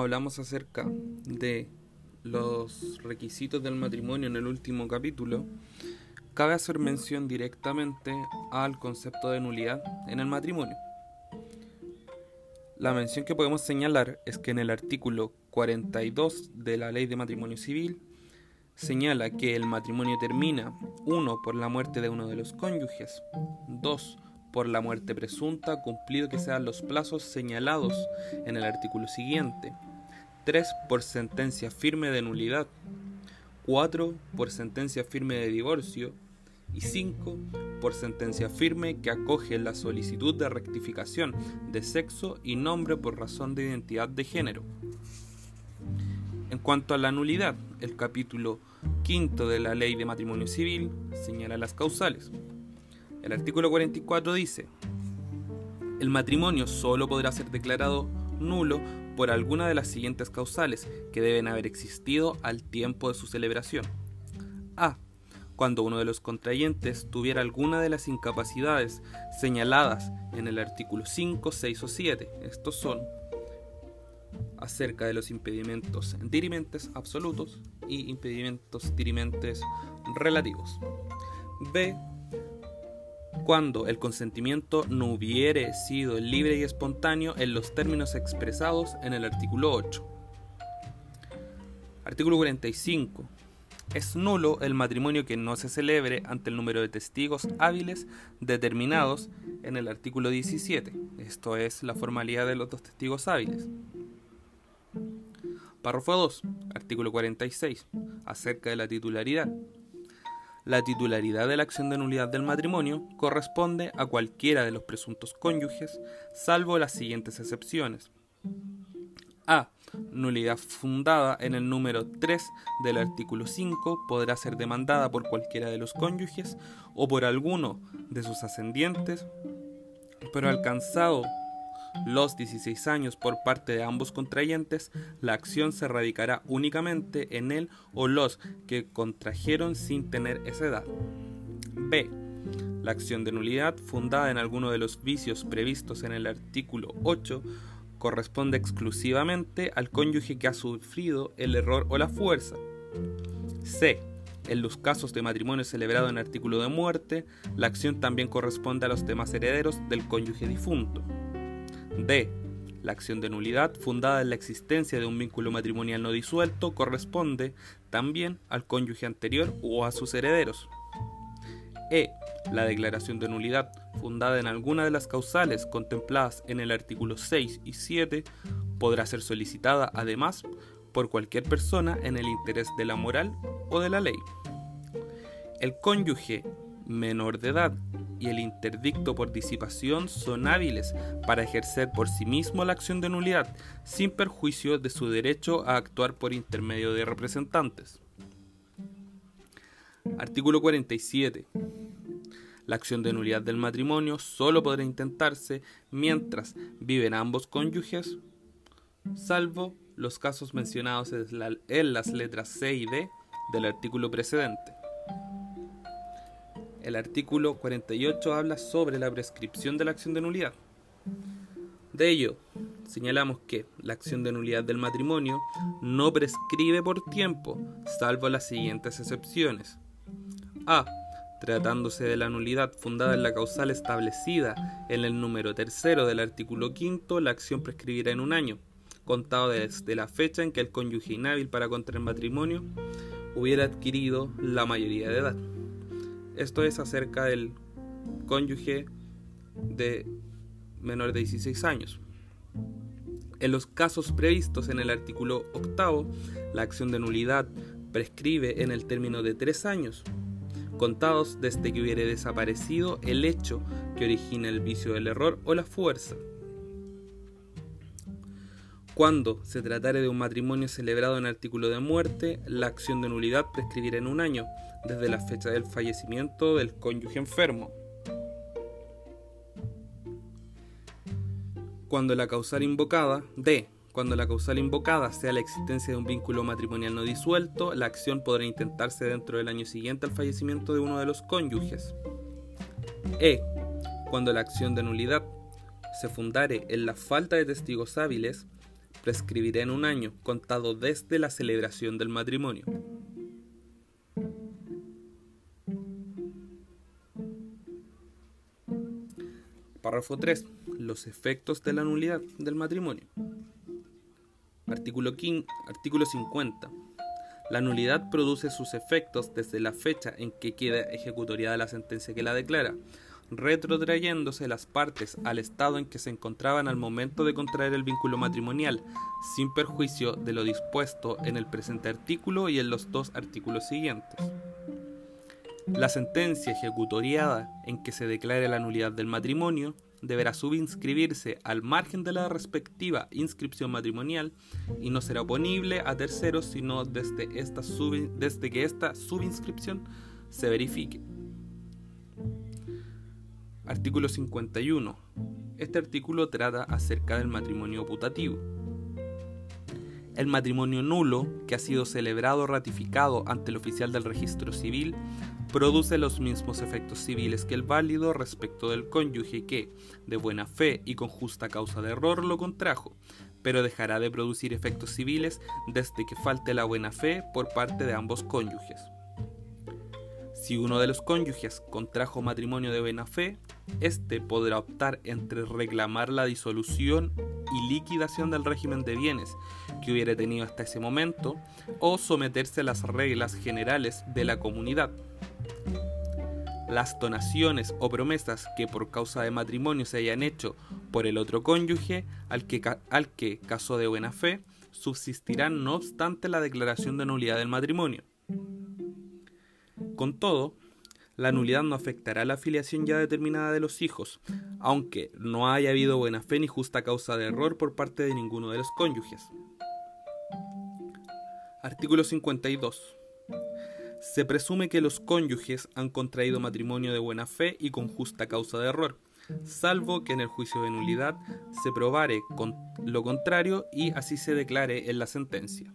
hablamos acerca de los requisitos del matrimonio en el último capítulo, cabe hacer mención directamente al concepto de nulidad en el matrimonio. La mención que podemos señalar es que en el artículo 42 de la Ley de Matrimonio Civil señala que el matrimonio termina, uno, por la muerte de uno de los cónyuges, dos, por la muerte presunta, cumplido que sean los plazos señalados en el artículo siguiente, 3 por sentencia firme de nulidad, 4 por sentencia firme de divorcio y 5 por sentencia firme que acoge la solicitud de rectificación de sexo y nombre por razón de identidad de género. En cuanto a la nulidad, el capítulo quinto de la Ley de Matrimonio Civil señala las causales. El artículo 44 dice, el matrimonio solo podrá ser declarado nulo por alguna de las siguientes causales que deben haber existido al tiempo de su celebración. A. Cuando uno de los contrayentes tuviera alguna de las incapacidades señaladas en el artículo 5, 6 o 7. Estos son acerca de los impedimentos dirimentes absolutos y impedimentos dirimentes relativos. B cuando el consentimiento no hubiere sido libre y espontáneo en los términos expresados en el artículo 8. Artículo 45. Es nulo el matrimonio que no se celebre ante el número de testigos hábiles determinados en el artículo 17. Esto es la formalidad de los dos testigos hábiles. Párrafo 2. Artículo 46. Acerca de la titularidad. La titularidad de la acción de nulidad del matrimonio corresponde a cualquiera de los presuntos cónyuges, salvo las siguientes excepciones. A. Nulidad fundada en el número 3 del artículo 5 podrá ser demandada por cualquiera de los cónyuges o por alguno de sus ascendientes, pero alcanzado los 16 años por parte de ambos contrayentes, la acción se radicará únicamente en él o los que contrajeron sin tener esa edad. B. La acción de nulidad, fundada en alguno de los vicios previstos en el artículo 8, corresponde exclusivamente al cónyuge que ha sufrido el error o la fuerza. C. En los casos de matrimonio celebrado en artículo de muerte, la acción también corresponde a los demás herederos del cónyuge difunto. D. La acción de nulidad, fundada en la existencia de un vínculo matrimonial no disuelto, corresponde también al cónyuge anterior o a sus herederos. E. La declaración de nulidad, fundada en alguna de las causales contempladas en el artículo 6 y 7, podrá ser solicitada además por cualquier persona en el interés de la moral o de la ley. El cónyuge menor de edad y el interdicto por disipación son hábiles para ejercer por sí mismo la acción de nulidad, sin perjuicio de su derecho a actuar por intermedio de representantes. Artículo 47. La acción de nulidad del matrimonio solo podrá intentarse mientras viven ambos cónyuges, salvo los casos mencionados en las letras C y D del artículo precedente. El artículo 48 habla sobre la prescripción de la acción de nulidad. De ello, señalamos que la acción de nulidad del matrimonio no prescribe por tiempo, salvo las siguientes excepciones. A. Tratándose de la nulidad fundada en la causal establecida en el número tercero del artículo quinto, la acción prescribirá en un año, contado desde la fecha en que el cónyuge inhábil para contraer matrimonio hubiera adquirido la mayoría de edad. Esto es acerca del cónyuge de menor de 16 años. En los casos previstos en el artículo octavo, la acción de nulidad prescribe en el término de tres años, contados desde que hubiere desaparecido el hecho que origina el vicio del error o la fuerza. Cuando se tratare de un matrimonio celebrado en artículo de muerte, la acción de nulidad prescribirá en un año, desde la fecha del fallecimiento del cónyuge enfermo. Cuando la causal invocada, D. Cuando la causal invocada sea la existencia de un vínculo matrimonial no disuelto, la acción podrá intentarse dentro del año siguiente al fallecimiento de uno de los cónyuges. E. Cuando la acción de nulidad se fundare en la falta de testigos hábiles, prescribirá en un año, contado desde la celebración del matrimonio. Párrafo 3. Los efectos de la nulidad del matrimonio. Artículo, artículo 50. La nulidad produce sus efectos desde la fecha en que queda ejecutoriada la sentencia que la declara, retrotrayéndose las partes al estado en que se encontraban al momento de contraer el vínculo matrimonial, sin perjuicio de lo dispuesto en el presente artículo y en los dos artículos siguientes. La sentencia ejecutoriada en que se declare la nulidad del matrimonio deberá subinscribirse al margen de la respectiva inscripción matrimonial y no será oponible a terceros sino desde, desde que esta subinscripción se verifique. Artículo 51. Este artículo trata acerca del matrimonio putativo. El matrimonio nulo, que ha sido celebrado o ratificado ante el oficial del registro civil, produce los mismos efectos civiles que el válido respecto del cónyuge que, de buena fe y con justa causa de error, lo contrajo, pero dejará de producir efectos civiles desde que falte la buena fe por parte de ambos cónyuges. Si uno de los cónyuges contrajo matrimonio de buena fe, éste podrá optar entre reclamar la disolución y liquidación del régimen de bienes que hubiera tenido hasta ese momento o someterse a las reglas generales de la comunidad. Las donaciones o promesas que por causa de matrimonio se hayan hecho por el otro cónyuge al que, al que casó de buena fe subsistirán no obstante la declaración de nulidad del matrimonio. Con todo, la nulidad no afectará la afiliación ya determinada de los hijos, aunque no haya habido buena fe ni justa causa de error por parte de ninguno de los cónyuges. Artículo 52. Se presume que los cónyuges han contraído matrimonio de buena fe y con justa causa de error, salvo que en el juicio de nulidad se probare con lo contrario y así se declare en la sentencia.